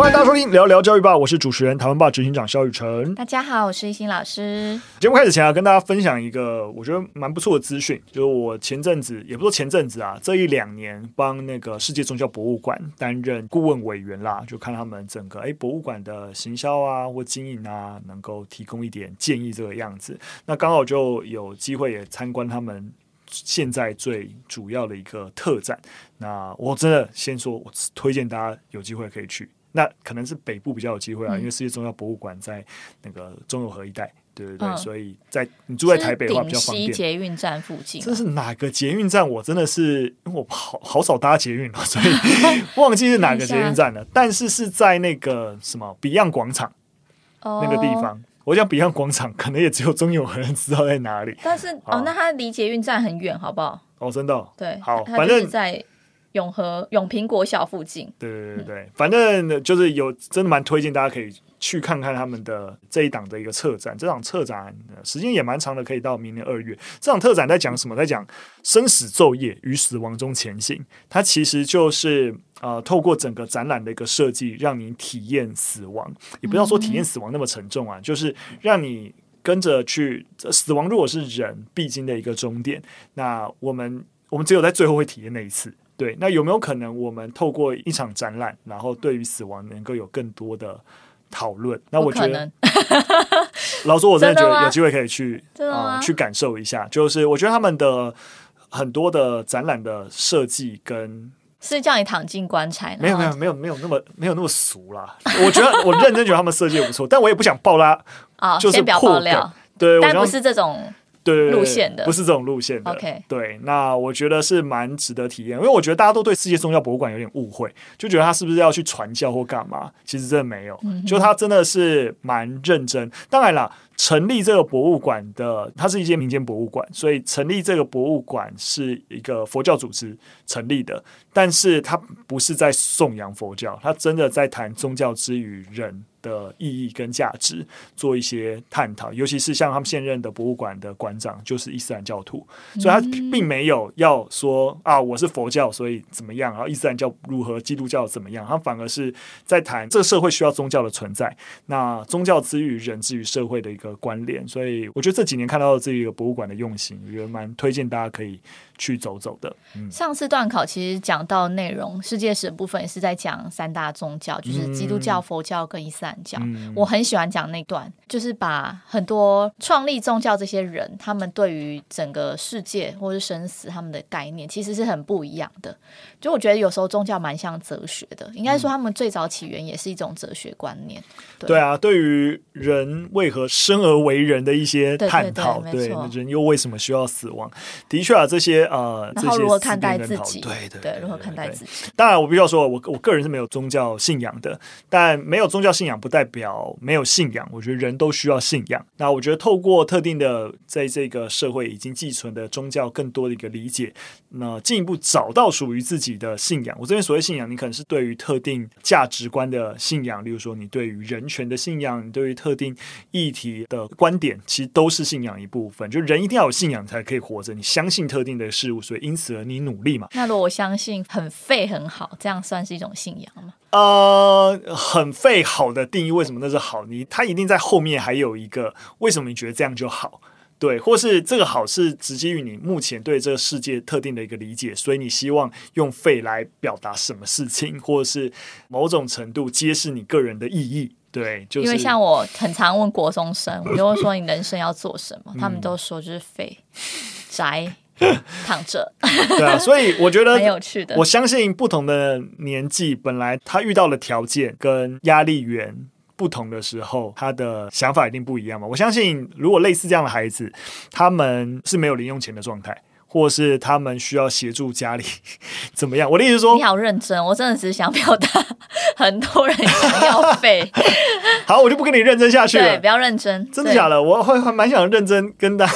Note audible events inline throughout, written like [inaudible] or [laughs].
欢迎大家收听聊聊教育吧，我是主持人台湾吧执行长肖雨辰。大家好，我是一心老师。节目开始前啊，跟大家分享一个我觉得蛮不错的资讯，就是我前阵子也不说前阵子啊，这一两年帮那个世界宗教博物馆担任顾问委员啦，就看他们整个哎博物馆的行销啊或经营啊，能够提供一点建议这个样子。那刚好就有机会也参观他们现在最主要的一个特展。那我真的先说，我推荐大家有机会可以去。那可能是北部比较有机会啊，嗯、因为世界宗教博物馆在那个中友和一带，对对对，嗯、所以在你住在台北的话比较方便。捷运站附近，这是哪个捷运站？我真的是因为我好好少搭捷运了，所以 [laughs] 忘记是哪个捷运站了。但是是在那个什么 Beyond 广场、哦、那个地方。我讲 Beyond 广场，可能也只有中友和人知道在哪里。但是哦，那它离捷运站很远，好不好？哦，真的、哦。对，好，反正在。永和永平国小附近，对对对对，嗯、反正就是有真的蛮推荐大家可以去看看他们的这一档的一个策展。这场策展时间也蛮长的，可以到明年二月。这场特展在讲什么？在讲生死昼夜与死亡中前行。它其实就是呃，透过整个展览的一个设计，让你体验死亡。也不要说体验死亡那么沉重啊，嗯、就是让你跟着去。死亡如果是人必经的一个终点，那我们我们只有在最后会体验那一次。对，那有没有可能我们透过一场展览，然后对于死亡能够有更多的讨论？那我觉得，[laughs] 老实说，我真的觉得有机会可以去啊、呃，去感受一下。就是我觉得他们的很多的展览的设计跟是叫你躺进棺材，没有没有没有没有那么没有那么俗啦。我觉得我认真觉得他们设计也不错，但我也不想爆拉啊，[laughs] 就是先不要爆料。对，但不是这种。对，路线的不是这种路线的。OK，对，那我觉得是蛮值得体验，因为我觉得大家都对世界宗教博物馆有点误会，就觉得他是不是要去传教或干嘛？其实真的没有，嗯、就他真的是蛮认真。当然了。成立这个博物馆的，它是一间民间博物馆，所以成立这个博物馆是一个佛教组织成立的，但是它不是在颂扬佛教，它真的在谈宗教之于人的意义跟价值，做一些探讨。尤其是像他们现任的博物馆的馆长就是伊斯兰教徒，所以他并没有要说啊，我是佛教，所以怎么样，然后伊斯兰教如何，基督教怎么样，他反而是在谈这个社会需要宗教的存在，那宗教之于人之于社会的一个。关联，所以我觉得这几年看到的这个博物馆的用心，我觉得蛮推荐大家可以去走走的。嗯、上次段考其实讲到内容，世界史的部分也是在讲三大宗教，就是基督教、佛教跟伊斯兰教。嗯、我很喜欢讲那段，就是把很多创立宗教这些人，他们对于整个世界或是生死他们的概念，其实是很不一样的。就我觉得有时候宗教蛮像哲学的，应该说他们最早起源也是一种哲学观念。对，对啊，对于人为何生而为人的一些探讨，对，人又为什么需要死亡？的确啊，这些呃，然后如何看待自己？对对对，如何看待自己？当然，我必须要说，我我个人是没有宗教信仰的，但没有宗教信仰不代表没有信仰。我觉得人都需要信仰。那我觉得透过特定的在这个社会已经寄存的宗教，更多的一个理解，那进一步找到属于自己的信仰。我这边所谓信仰，你可能是对于特定价值观的信仰，例如说你对于人权的信仰，你对于特定议题的观点，其实都是信仰一部分。就人一定要有信仰才可以活着，你相信特定的事物，所以因此而你努力嘛。那如果我相信很废很好，这样算是一种信仰吗？呃，很废好的定义，为什么那是好？你它一定在后面还有一个为什么你觉得这样就好？对，或是这个好是直接于你目前对这个世界特定的一个理解，所以你希望用废来表达什么事情，或者是某种程度揭示你个人的意义。对，就是因为像我很常问国中生，我就会说你人生要做什么，他们都说就是废宅躺着。[laughs] 对啊，所以我觉得 [laughs] 很有趣的。我相信不同的年纪，本来他遇到的条件跟压力源。不同的时候，他的想法一定不一样嘛。我相信，如果类似这样的孩子，他们是没有零用钱的状态，或是他们需要协助家里怎么样？我的意思是说，你好认真，我真的只是想表达，很多人想要废。[laughs] 好，我就不跟你认真下去了。对，不要认真，真的假的？我会还蛮想认真跟大家。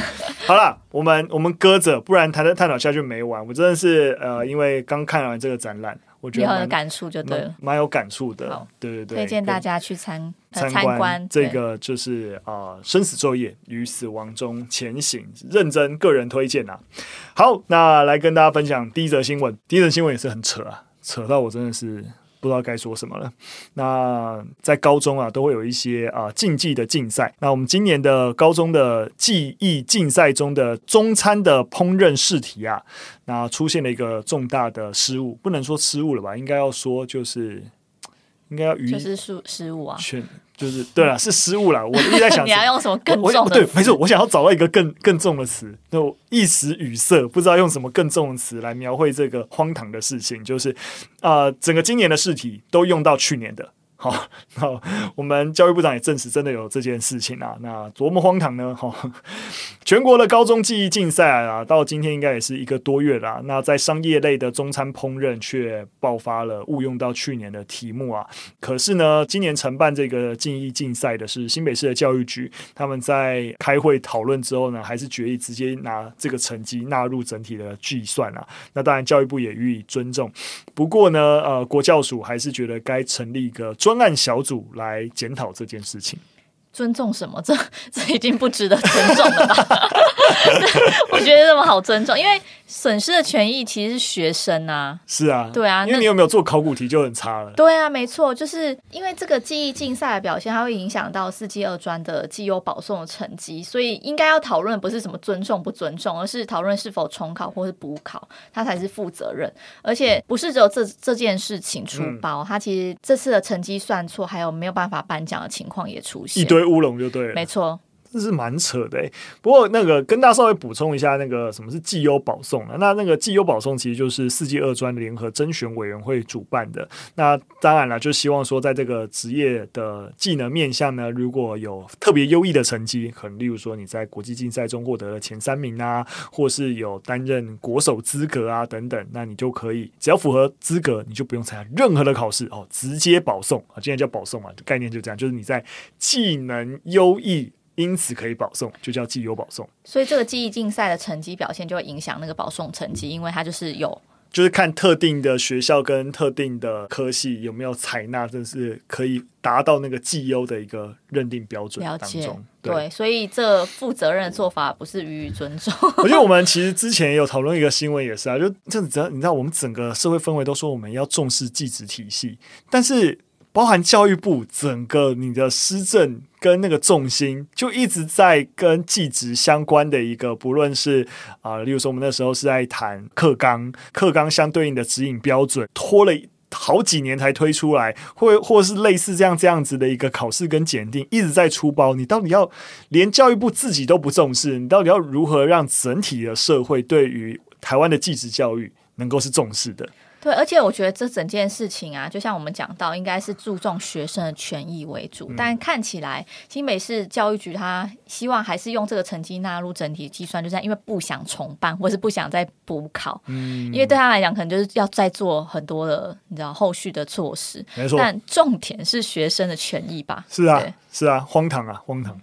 [laughs] 好了，我们我们搁着，不然谈的探讨下去没完。我真的是呃，因为刚看完这个展览。我觉得蛮有感触，就对了，蛮有感触的。好对对对，推荐大家去参参观这个，就是啊，呃，生死作业与死亡中前行，认真个人推荐啊。好，那来跟大家分享第一则新闻。第一则新闻也是很扯啊，扯到我真的是不知道该说什么了。那在高中啊，都会有一些啊竞技的竞赛。那我们今年的高中的记忆竞赛中的中餐的烹饪试题啊，那出现了一个重大的失误，不能说失误了吧？应该要说就是应该要于就是失失误啊。就是对了，是失误了。我一直在想，[laughs] 你要用什么更重的词？对，没错，我想要找到一个更更重的词，就一时语塞，不知道用什么更重的词来描绘这个荒唐的事情。就是啊、呃，整个今年的试题都用到去年的。[laughs] 好，好，我们教育部长也证实，真的有这件事情啊。那多么荒唐呢？哈，[laughs] 全国的高中记忆竞赛啊，到今天应该也是一个多月了。那在商业类的中餐烹饪却爆发了误用到去年的题目啊。可是呢，今年承办这个记忆竞赛的是新北市的教育局，他们在开会讨论之后呢，还是决议直接拿这个成绩纳入整体的计算啊。那当然，教育部也予以尊重。不过呢，呃，国教署还是觉得该成立一个。专案小组来检讨这件事情。尊重什么？[laughs] 这这已经不值得尊重了吧？[laughs] 我觉得这么好尊重，因为损失的权益其实是学生啊。是啊，对啊，因为你有没有做考古题就很差了。对啊，没错，就是因为这个记忆竞赛的表现，它会影响到四季二专的绩优保送的成绩，所以应该要讨论不是什么尊重不尊重，而是讨论是否重考或是补考，它才是负责任。而且不是只有这这件事情出包，它、嗯、其实这次的成绩算错，还有没有办法颁奖的情况也出现。乌龙就对了，没错。这是蛮扯的，不过那个跟大家稍微补充一下，那个什么是绩优保送啊？那那个绩优保送其实就是四技二专联合甄选委员会主办的。那当然了，就希望说在这个职业的技能面向呢，如果有特别优异的成绩，可能例如说你在国际竞赛中获得了前三名啊，或是有担任国手资格啊等等，那你就可以只要符合资格，你就不用参加任何的考试哦，直接保送啊。今天叫保送嘛，概念就这样，就是你在技能优异。因此可以保送，就叫绩优保送。所以这个记忆竞赛的成绩表现就会影响那个保送成绩，因为它就是有，就是看特定的学校跟特定的科系有没有采纳，这是可以达到那个绩优的一个认定标准当中。了解。对，对，所以这负责任的做法不是予以尊重。[laughs] 我觉得我们其实之前也有讨论一个新闻，也是啊，就这你知道，我们整个社会氛围都说我们要重视技职体系，但是。包含教育部整个你的施政跟那个重心，就一直在跟技职相关的一个，不论是啊、例如说我们那时候是在谈课纲，课纲相对应的指引标准，拖了好几年才推出来，或或是类似这样这样子的一个考试跟检定，一直在出包。你到底要连教育部自己都不重视，你到底要如何让整体的社会对于台湾的技职教育能够是重视的？对，而且我觉得这整件事情啊，就像我们讲到，应该是注重学生的权益为主。嗯、但看起来新北市教育局他希望还是用这个成绩纳入整体计算，就是因为不想重办，或是不想再补考。嗯，因为对他来讲，可能就是要再做很多的，你知道后续的措施。没错，但重点是学生的权益吧？是啊，是啊，荒唐啊，荒唐。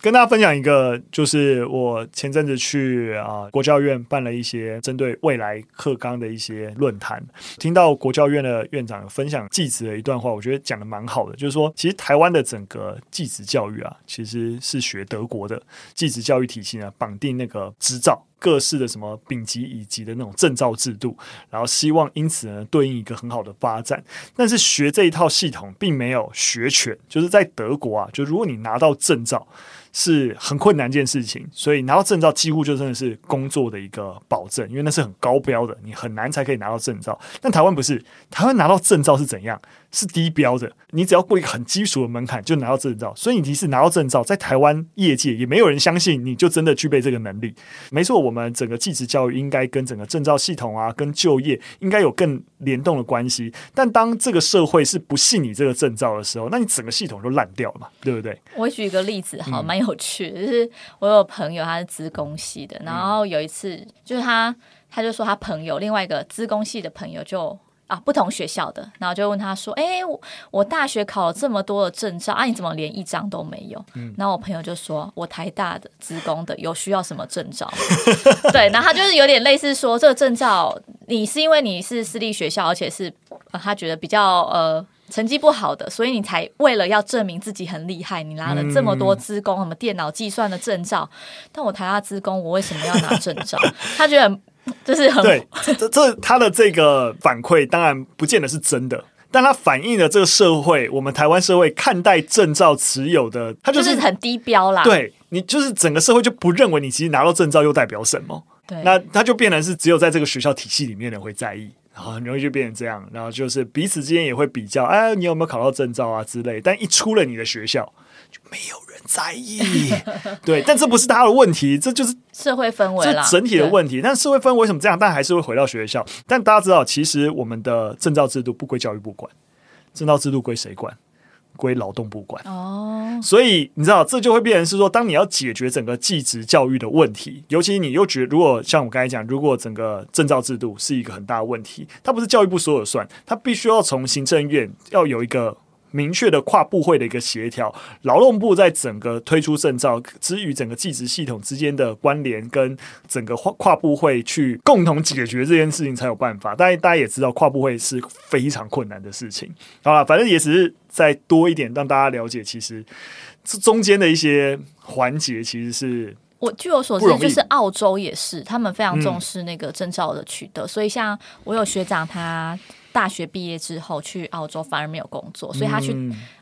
跟大家分享一个，就是我前阵子去啊、国教院办了一些针对未来课纲的一些论坛，听到国教院的院长分享技职的一段话，我觉得讲的蛮好的，就是说，其实台湾的整个技职教育啊，其实是学德国的技职教育体系呢，绑定那个执照。各式的什么丙级、乙级的那种证照制度，然后希望因此呢对应一个很好的发展。但是学这一套系统并没有学全，就是在德国啊，就如果你拿到证照是很困难一件事情，所以拿到证照几乎就真的是工作的一个保证，因为那是很高标的，你很难才可以拿到证照。但台湾不是，台湾拿到证照是怎样？是低标的，你只要过一个很基础的门槛就拿到证照，所以你即使拿到证照，在台湾业界也没有人相信你就真的具备这个能力。没错，我们整个技职教育应该跟整个证照系统啊，跟就业应该有更联动的关系。但当这个社会是不信你这个证照的时候，那你整个系统就烂掉了嘛，对不对？我举一个例子，好，蛮有趣的，就是我有朋友他是资工系的，然后有一次就是他他就说他朋友另外一个资工系的朋友就。啊，不同学校的，然后就问他说：“哎、欸，我我大学考了这么多的证照，啊，你怎么连一张都没有？”嗯、然后我朋友就说：“我台大的职工的，有需要什么证照？” [laughs] 对，然后他就是有点类似说，这个证照你是因为你是私立学校，而且是、呃、他觉得比较呃成绩不好的，所以你才为了要证明自己很厉害，你拿了这么多资工、嗯、什么电脑计算的证照。但我台大资工，我为什么要拿证照？他觉得。[laughs] 就是很对，这这他的这个反馈当然不见得是真的，但它反映了这个社会，我们台湾社会看待证照持有的，它就是、就是很低标啦。对，你就是整个社会就不认为你其实拿到证照又代表什么。对，那它就变成是只有在这个学校体系里面的人会在意。然后很容易就变成这样，然后就是彼此之间也会比较，哎，你有没有考到证照啊之类。但一出了你的学校，就没有人在意。[laughs] 对，但这不是他的问题，这就是社会氛围啦，整体的问题。但社会氛围为什么这样？但还是会回到学校。但大家知道，其实我们的证照制度不归教育部管，证照制度归谁管？归劳动部管哦，所以你知道，这就会变成是说，当你要解决整个技职教育的问题，尤其你又觉得，如果像我刚才讲，如果整个证照制度是一个很大的问题，它不是教育部说了算，它必须要从行政院要有一个。明确的跨部会的一个协调，劳动部在整个推出证照之与整个技职系统之间的关联，跟整个跨跨部会去共同解决这件事情才有办法。但大家也知道，跨部会是非常困难的事情。好了，反正也只是再多一点，让大家了解，其实这中间的一些环节其实是我据我所知，就是澳洲也是，他们非常重视那个证照的取得，嗯、所以像我有学长他。大学毕业之后去澳洲反而没有工作，所以他去。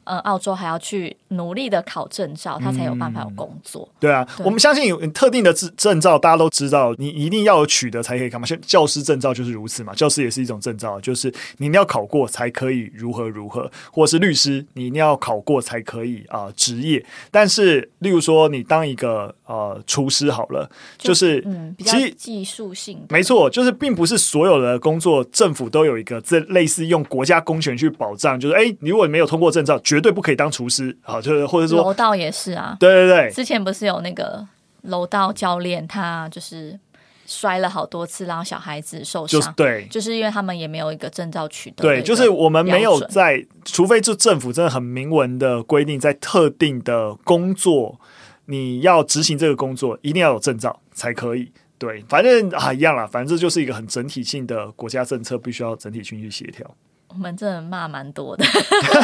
嗯呃，澳洲还要去努力的考证照，他才有办法有工作。对啊，对我们相信有特定的证证照，大家都知道，你一定要有取得才可以干嘛。像教师证照就是如此嘛，教师也是一种证照，就是你一定要考过才可以如何如何，或者是律师，你一定要考过才可以啊、呃、执业。但是，例如说你当一个呃厨师好了，就，就是嗯，比较技术性，没错，就是并不是所有的工作政府都有一个这类似用国家公权去保障，就是哎，你如果没有通过证照，绝对不可以当厨师，啊，就是或者说楼道也是啊，对对对，之前不是有那个楼道教练，他就是摔了好多次，然后小孩子受伤，就是对，就是因为他们也没有一个证照取得，对，就是我们没有在，除非就政府真的很明文的规定，在特定的工作你要执行这个工作，一定要有证照才可以，对，反正啊一样啦，反正这就是一个很整体性的国家政策，必须要整体性去协调。我们真的骂蛮多的，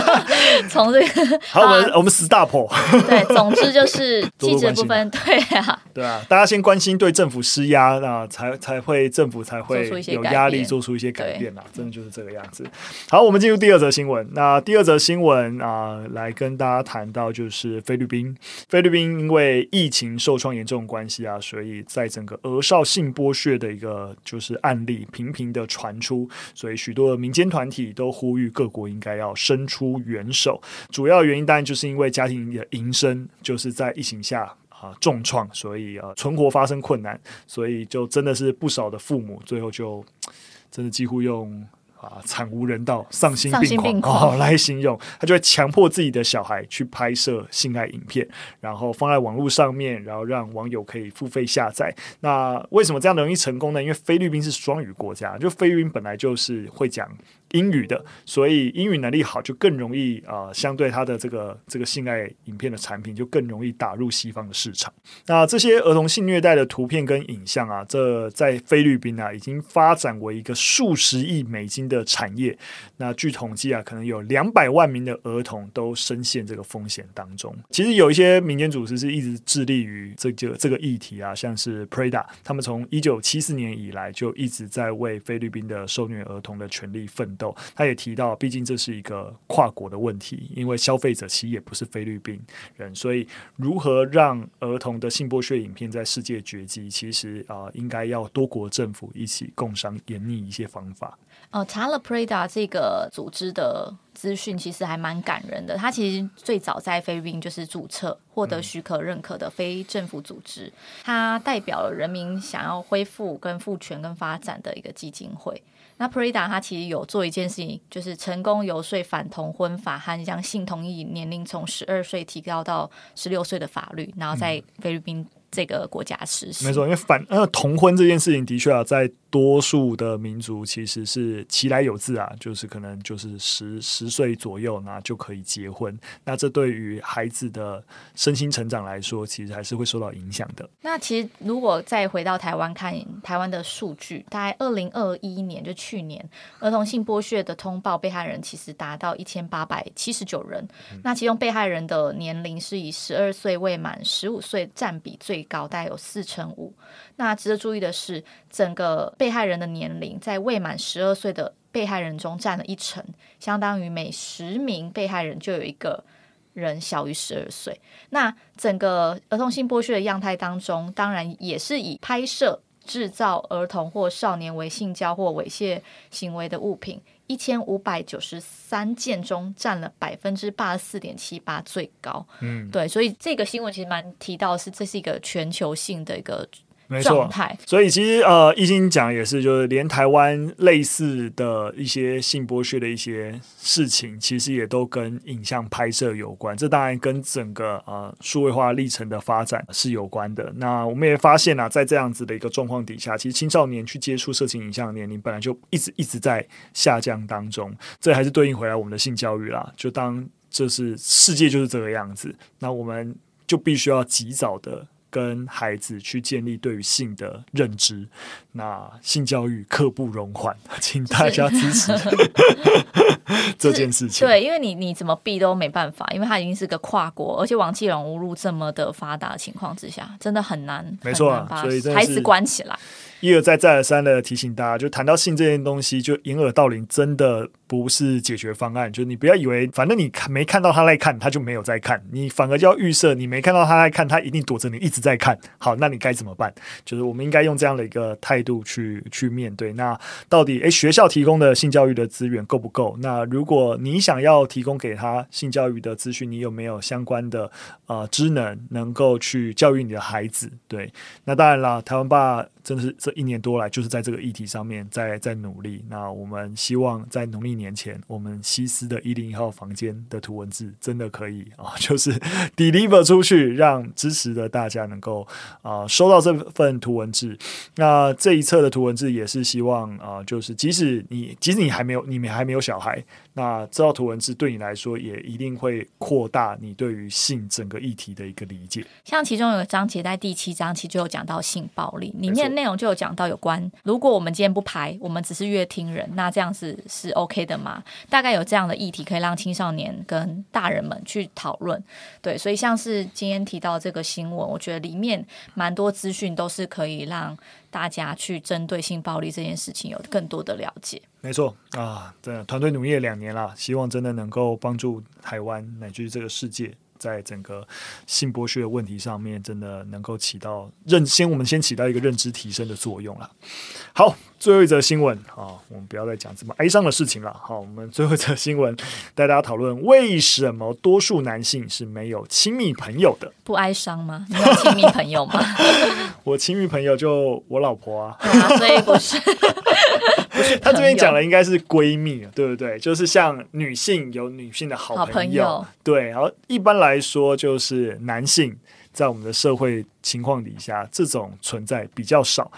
[laughs] 从这个好，我们我们 stop。[laughs] 对，总之就是记者部分，对啊，对啊，大家先关心对政府施压，那才才会政府才会有压力做出一些改变啦。真的就是这个样子。好，我们进入第二则新闻。那第二则新闻啊、呃，来跟大家谈到就是菲律宾，菲律宾因为疫情受创严重关系啊，所以在整个俄少性剥削的一个就是案例频频的传出，所以许多的民间团体都。都呼吁各国应该要伸出援手，主要原因当然就是因为家庭的营生就是在疫情下啊、呃、重创，所以啊、呃、存活发生困难，所以就真的是不少的父母最后就真的几乎用。啊，惨无人道、丧心病狂，病狂哦，来形容，他就会强迫自己的小孩去拍摄性爱影片，然后放在网络上面，然后让网友可以付费下载。那为什么这样容易成功呢？因为菲律宾是双语国家，就菲律宾本来就是会讲英语的，所以英语能力好，就更容易啊、相对他的这个这个性爱影片的产品就更容易打入西方的市场。那这些儿童性虐待的图片跟影像啊，这在菲律宾啊，已经发展为一个数十亿美金的产业，那据统计啊，可能有两百万名的儿童都深陷这个风险当中。其实有一些民间组织是一直致力于这个这个议题啊，像是 Prada，他们从一九七四年以来就一直在为菲律宾的受虐儿童的权利奋斗。他也提到，毕竟这是一个跨国的问题，因为消费者其实也不是菲律宾人，所以如何让儿童的性剥削影片在世界绝迹，其实啊、呃，应该要多国政府一起共商研拟一些方法。哦，查了 Prada 这个组织的资讯，其实还蛮感人的。它其实最早在菲律宾就是注册、获得许可认可的非政府组织，它代表了人民想要恢复、跟赋权、跟发展的一个基金会。那 Prada 它其实有做一件事情，就是成功游说反同婚法和将性同意年龄从十二岁提高到十六岁的法律，然后在菲律宾这个国家实施。没错，因为反呃同婚这件事情的确啊，在。多数的民族其实是其来有自啊，就是可能就是十十岁左右呢就可以结婚。那这对于孩子的身心成长来说，其实还是会受到影响的。那其实如果再回到台湾看台湾的数据，大概二零二一年就去年，儿童性剥削的通报被害人其实达到一千八百七十九人。嗯。那其中被害人的年龄是以十二岁未满十五岁占比最高，大概有四成五。那值得注意的是，整个被害人的年龄在未满十二岁的被害人中占了一成，相当于每十名被害人就有一个人小于十二岁。那整个儿童性剥削的样态当中，当然也是以拍摄、制造儿童或少年为性交或猥亵行为的物品。一千五百九十三件中占了百分之八十四点七八，最高。嗯，对，所以这个新闻其实蛮提到是，这是一个全球性的一个。没错，所以其实呃，易经讲也是，就是连台湾类似的一些性剥削的一些事情，其实也都跟影像拍摄有关。这当然跟整个呃数位化历程的发展是有关的。那我们也发现啊，在这样子的一个状况底下，其实青少年去接触色情影像的年龄本来就一直一直在下降当中。这还是对应回来我们的性教育啦。就当这是世界就是这个样子，那我们就必须要及早的。跟孩子去建立对于性的认知，那性教育刻不容缓，请大家支持 [laughs] 这件事情。对，因为你你怎么避都没办法，因为它已经是个跨国，而且网际网路这么的发达的情况之下，真的很难。没错啊，所以孩子关起来。一而再再而三的提醒大家，就谈到性这件东西，就掩耳盗铃，真的不是解决方案。就你不要以为，反正你看没看到他在看，他就没有在看。你反而就要预设，你没看到他在看，他一定躲着你一直在看。好，那你该怎么办？就是我们应该用这样的一个态度去去面对。那到底诶，学校提供的性教育的资源够不够？那如果你想要提供给他性教育的资讯，你有没有相关的呃职能能够去教育你的孩子？对，那当然了，台湾爸。真的是这一年多来，就是在这个议题上面在在努力。那我们希望在农历年前，我们西斯的一零一号房间的图文志真的可以啊，[laughs] 就是 deliver 出去，让支持的大家能够啊收到这份图文志。那这一册的图文志也是希望啊，就是即使你即使你还没有你们还没有小孩，那这套图文字对你来说也一定会扩大你对于性整个议题的一个理解。像其中有个章节在第七章，其实就有讲到性暴力里面。内容就有讲到有关，如果我们今天不排，我们只是乐听人，那这样子是 OK 的吗？大概有这样的议题可以让青少年跟大人们去讨论。对，所以像是今天提到这个新闻，我觉得里面蛮多资讯都是可以让大家去针对性暴力这件事情有更多的了解。没错啊，真的团队努力了两年了，希望真的能够帮助台湾乃至这个世界。在整个性剥削的问题上面，真的能够起到认先，我们先起到一个认知提升的作用了。好，最后一则新闻啊，我们不要再讲这么哀伤的事情了。好，我们最后一则新闻带大家讨论为什么多数男性是没有亲密朋友的？不哀伤吗？你有亲密朋友吗？[laughs] 我亲密朋友就我老婆啊，啊所以不是。他这边讲的应该是闺蜜，对不对？就是像女性有女性的好朋友，好朋友对。然后一般来说，就是男性在我们的社会情况底下，这种存在比较少。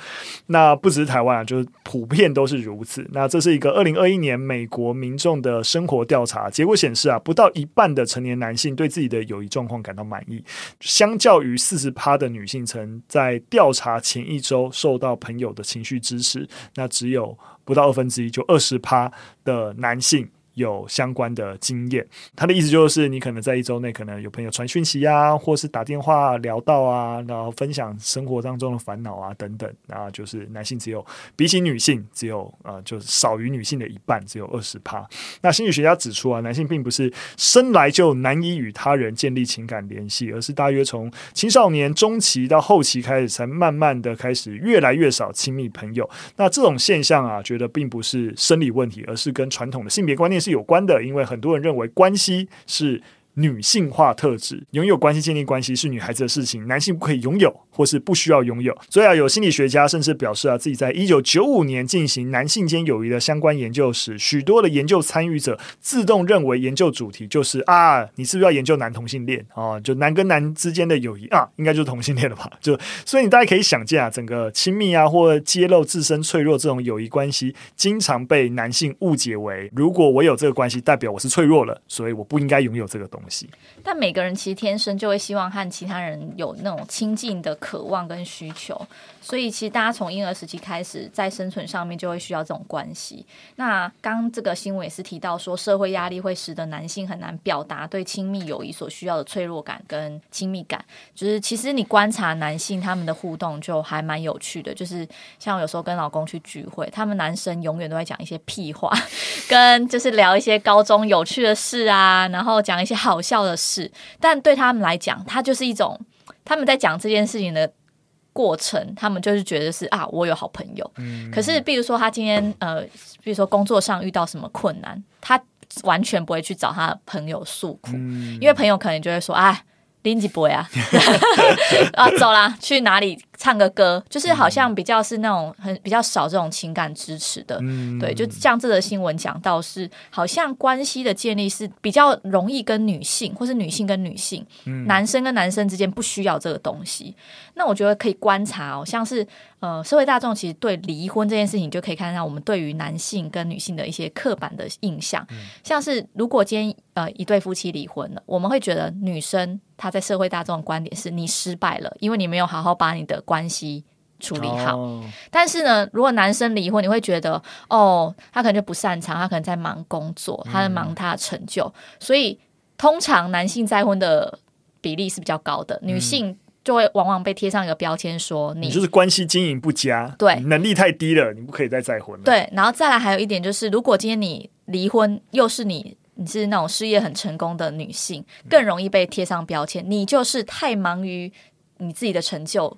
那不只是台湾啊，就是普遍都是如此。那这是一个二零二一年美国民众的生活调查结果显示啊，不到一半的成年男性对自己的友谊状况感到满意，相较于四十趴的女性曾在调查前一周受到朋友的情绪支持，那只有。不到二分之一，就二十趴的男性。有相关的经验，他的意思就是，你可能在一周内可能有朋友传讯息啊，或是打电话聊到啊，然后分享生活当中的烦恼啊等等，啊，就是男性只有比起女性只有呃，就是少于女性的一半，只有二十趴。那心理学家指出啊，男性并不是生来就难以与他人建立情感联系，而是大约从青少年中期到后期开始，才慢慢的开始越来越少亲密朋友。那这种现象啊，觉得并不是生理问题，而是跟传统的性别观念是有关的，因为很多人认为关系是女性化特质，拥有关系、建立关系是女孩子的事情，男性不可以拥有，或是不需要拥有。所以啊，有心理学家甚至表示啊，自己在一九九五年进行男性间友谊的相关研究时，许多的研究参与者自动认为研究主题就是啊，你是不是要研究男同性恋啊？就男跟男之间的友谊啊，应该就是同性恋了吧？就所以你大家可以想见啊，整个亲密啊或揭露自身脆弱这种友谊关系，经常被男性误解为，如果我有这个关系，代表我是脆弱了，所以我不应该拥有这个东。但每个人其实天生就会希望和其他人有那种亲近的渴望跟需求，所以其实大家从婴儿时期开始，在生存上面就会需要这种关系。那刚这个新闻也是提到说，社会压力会使得男性很难表达对亲密友谊所需要的脆弱感跟亲密感。就是其实你观察男性他们的互动就还蛮有趣的，就是像有时候跟老公去聚会，他们男生永远都在讲一些屁话，跟就是聊一些高中有趣的事啊，然后讲一些好笑的事。但对他们来讲，他就是一种他们在讲这件事情的过程，他们就是觉得是啊，我有好朋友。嗯，可是，比如说他今天呃，比如说工作上遇到什么困难，他完全不会去找他的朋友诉苦，嗯，因为朋友可能就会说，啊，林吉博呀，[laughs] 啊，走啦，去哪里？唱个歌，就是好像比较是那种很比较少这种情感支持的，嗯、对，就像这则新闻讲到是，好像关系的建立是比较容易跟女性，或是女性跟女性，嗯、男生跟男生之间不需要这个东西。那我觉得可以观察哦，像是呃社会大众其实对离婚这件事情，就可以看到我们对于男性跟女性的一些刻板的印象，嗯、像是如果今天呃一对夫妻离婚了，我们会觉得女生她在社会大众的观点是你失败了，因为你没有好好把你的关系处理好，oh. 但是呢，如果男生离婚，你会觉得哦，他可能就不擅长，他可能在忙工作，他在忙他的成就，嗯、所以通常男性再婚的比例是比较高的，嗯、女性就会往往被贴上一个标签，说你，你就是关系经营不佳，对，能力太低了，你不可以再再婚了。对，然后再来还有一点就是，如果今天你离婚，又是你，你是那种事业很成功的女性，更容易被贴上标签，你就是太忙于你自己的成就。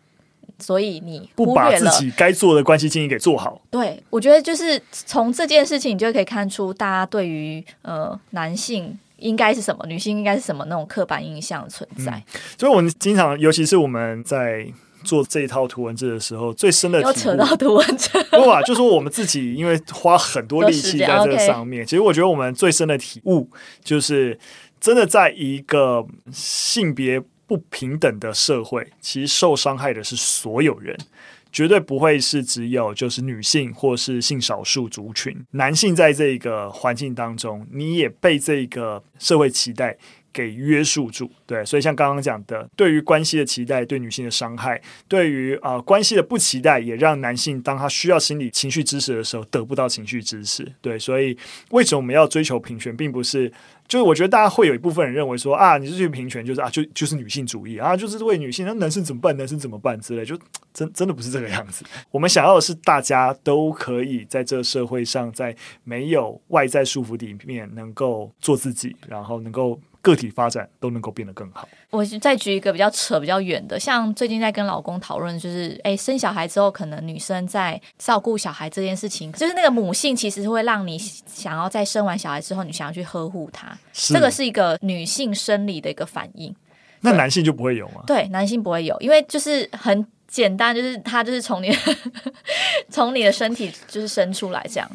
所以你不把自己该做的关系经营给做好。对，我觉得就是从这件事情，你就可以看出大家对于呃男性应该是什么，女性应该是什么那种刻板印象存在。嗯、所以，我们经常，尤其是我们在做这一套图文字的时候，最深的体会，扯到图文字，不啊，就说我们自己因为花很多力气在这个上面，其实我觉得我们最深的体悟就是，真的在一个性别。不平等的社会，其实受伤害的是所有人，绝对不会是只有就是女性或是性少数族群。男性在这个环境当中，你也被这个社会期待给约束住。对，所以像刚刚讲的，对于关系的期待，对女性的伤害，对于啊、关系的不期待，也让男性当他需要心理情绪支持的时候，得不到情绪支持。对，所以为什么我们要追求平权，并不是。就是我觉得大家会有一部分人认为说啊，你是去平权，就是啊，就就是女性主义啊，就是为女性，那男生怎么办？男生怎么办之类，就真真的不是这个样子。我们想要的是大家都可以在这个社会上，在没有外在束缚里面，能够做自己，然后能够。个体发展都能够变得更好。我再举一个比较扯、比较远的，像最近在跟老公讨论，就是哎，生小孩之后，可能女生在照顾小孩这件事情，就是那个母性其实会让你想要在生完小孩之后，你想要去呵护他，是这个是一个女性生理的一个反应。那男性就不会有吗？对，男性不会有，因为就是很简单，就是他就是从你 [laughs] 从你的身体就是生出来这样。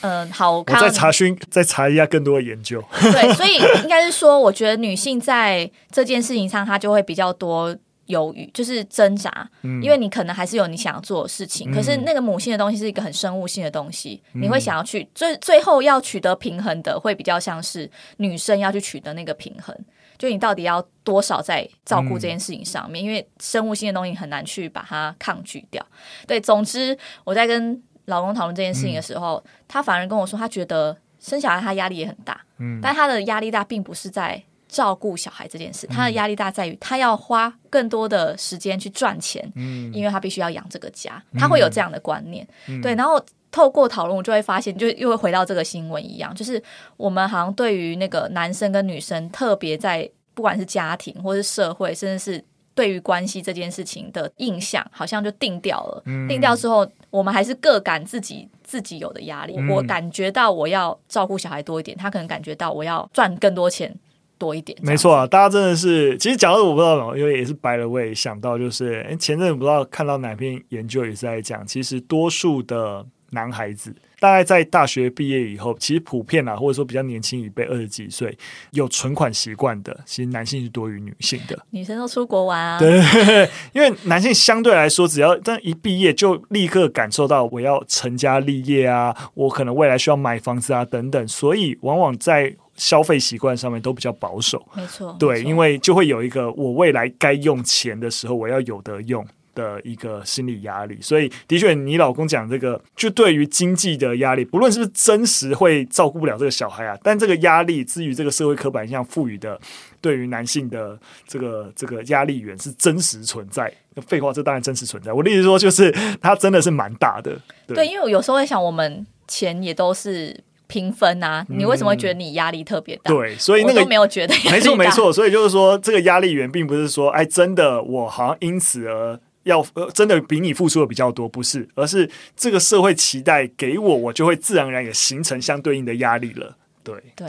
嗯，好，我再查询，再查一下更多的研究。对，所以应该是说，我觉得女性在这件事情上，她就会比较多犹豫，就是挣扎，嗯、因为你可能还是有你想要做的事情，嗯、可是那个母性的东西是一个很生物性的东西，嗯、你会想要去最最后要取得平衡的，会比较像是女生要去取得那个平衡，就你到底要多少在照顾这件事情上面，嗯、因为生物性的东西很难去把它抗拒掉。对，总之我在跟。老公讨论这件事情的时候，嗯、他反而跟我说，他觉得生小孩他压力也很大，嗯，但他的压力大并不是在照顾小孩这件事，嗯、他的压力大在于他要花更多的时间去赚钱，嗯，因为他必须要养这个家，他会有这样的观念，嗯、对。然后透过讨论，我就会发现，就又会回到这个新闻一样，就是我们好像对于那个男生跟女生，特别在不管是家庭或是社会，甚至是。对于关系这件事情的印象，好像就定掉了。嗯、定掉之后，我们还是各感自己自己有的压力。嗯、我感觉到我要照顾小孩多一点，他可能感觉到我要赚更多钱多一点。没错啊，大家真的是，其实讲到我不知道，因为也是白了，我也想到就是，前阵子不知道看到哪篇研究也是在讲，其实多数的男孩子。大概在大学毕业以后，其实普遍啊，或者说比较年轻一辈，二十几岁有存款习惯的，其实男性是多于女性的。女生都出国玩啊，对，[laughs] 因为男性相对来说，只要但一毕业就立刻感受到我要成家立业啊，我可能未来需要买房子啊等等，所以往往在消费习惯上面都比较保守。没错，对，因为就会有一个我未来该用钱的时候，我要有得用。的一个心理压力，所以的确，你老公讲这个，就对于经济的压力，不论是不是真实会照顾不了这个小孩啊，但这个压力，至于这个社会刻板印象赋予的，对于男性的这个这个压力源是真实存在。废话，这当然真实存在。我的意思说，就是它真的是蛮大的。对，对，因为我有时候会想，我们钱也都是平分啊，你为什么会觉得你压力特别大？对，所以那个没有觉得没错没错，所以就是说，这个压力源并不是说，哎，真的我好像因此而。要呃，真的比你付出的比较多，不是，而是这个社会期待给我，我就会自然而然也形成相对应的压力了。对对，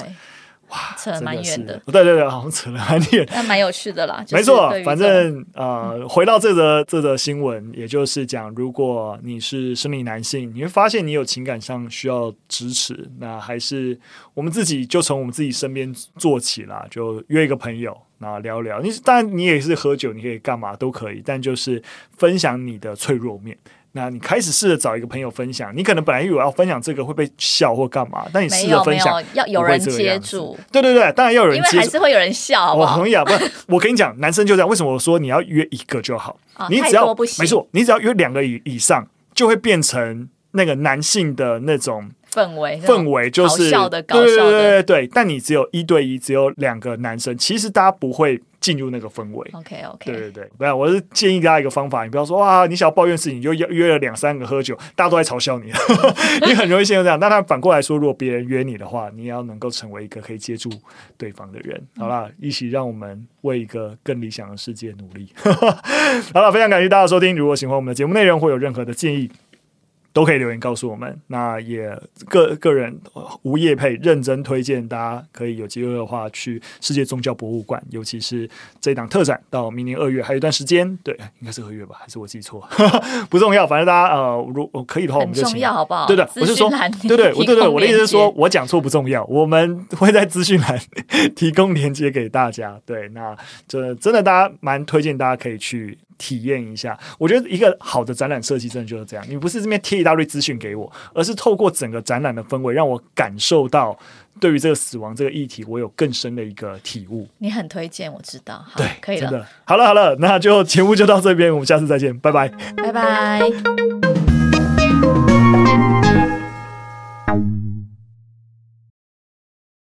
哇，扯得蛮远的，对对对，好像扯了蛮远，但蛮有趣的啦。没错，反正呃，回到这则这则新闻，也就是讲，如果你是生理男性，你会发现你有情感上需要支持，那还是我们自己就从我们自己身边做起啦，就约一个朋友。那聊聊，你当然你也是喝酒，你可以干嘛都可以，但就是分享你的脆弱面。那你开始试着找一个朋友分享，你可能本来以为要分享这个会被笑或干嘛，但你试着分享，要有人接住。对对对，当然要有人接住，因为还是会有人笑好不好。我同意啊，不，我跟你讲，男生就这样。为什么我说你要约一个就好？哦、你只要没错，你只要约两个以以上，就会变成那个男性的那种。氛围氛围就是搞笑的，搞笑的，对对对对对。但你只有一对一，只有两个男生，其实大家不会进入那个氛围。OK OK，对对对，不要，我是建议大家一个方法，你不要说哇，你想要抱怨事情，你就约约了两三个喝酒，大家都在嘲笑你，[laughs] 你很容易陷入这样。那他反过来说，如果别人约你的话，你也要能够成为一个可以接住对方的人。好了，一起让我们为一个更理想的世界努力。[laughs] 好了，非常感谢大家的收听。如果喜欢我们的节目内容，或有任何的建议。都可以留言告诉我们。那也个个人无业配，认真推荐大家可以有机会的话去世界宗教博物馆，尤其是这档特展到明年二月还有一段时间。对，[laughs] 应该是二月吧？还是我记错？[laughs] 不重要，反正大家呃，如果可以的话，我们就请。重要好不好？对的，我是说，对对，我对对，我的意思是说，我讲错不重要，我们会在资讯栏提供链接给大家。对，那这真的大家蛮推荐，大家可以去。体验一下，我觉得一个好的展览设计真的就是这样。你不是这边贴一大堆资讯给我，而是透过整个展览的氛围，让我感受到对于这个死亡这个议题，我有更深的一个体悟。你很推荐，我知道。好，对，可以的。好了好了，那就节目就到这边，我们下次再见，拜拜，拜拜。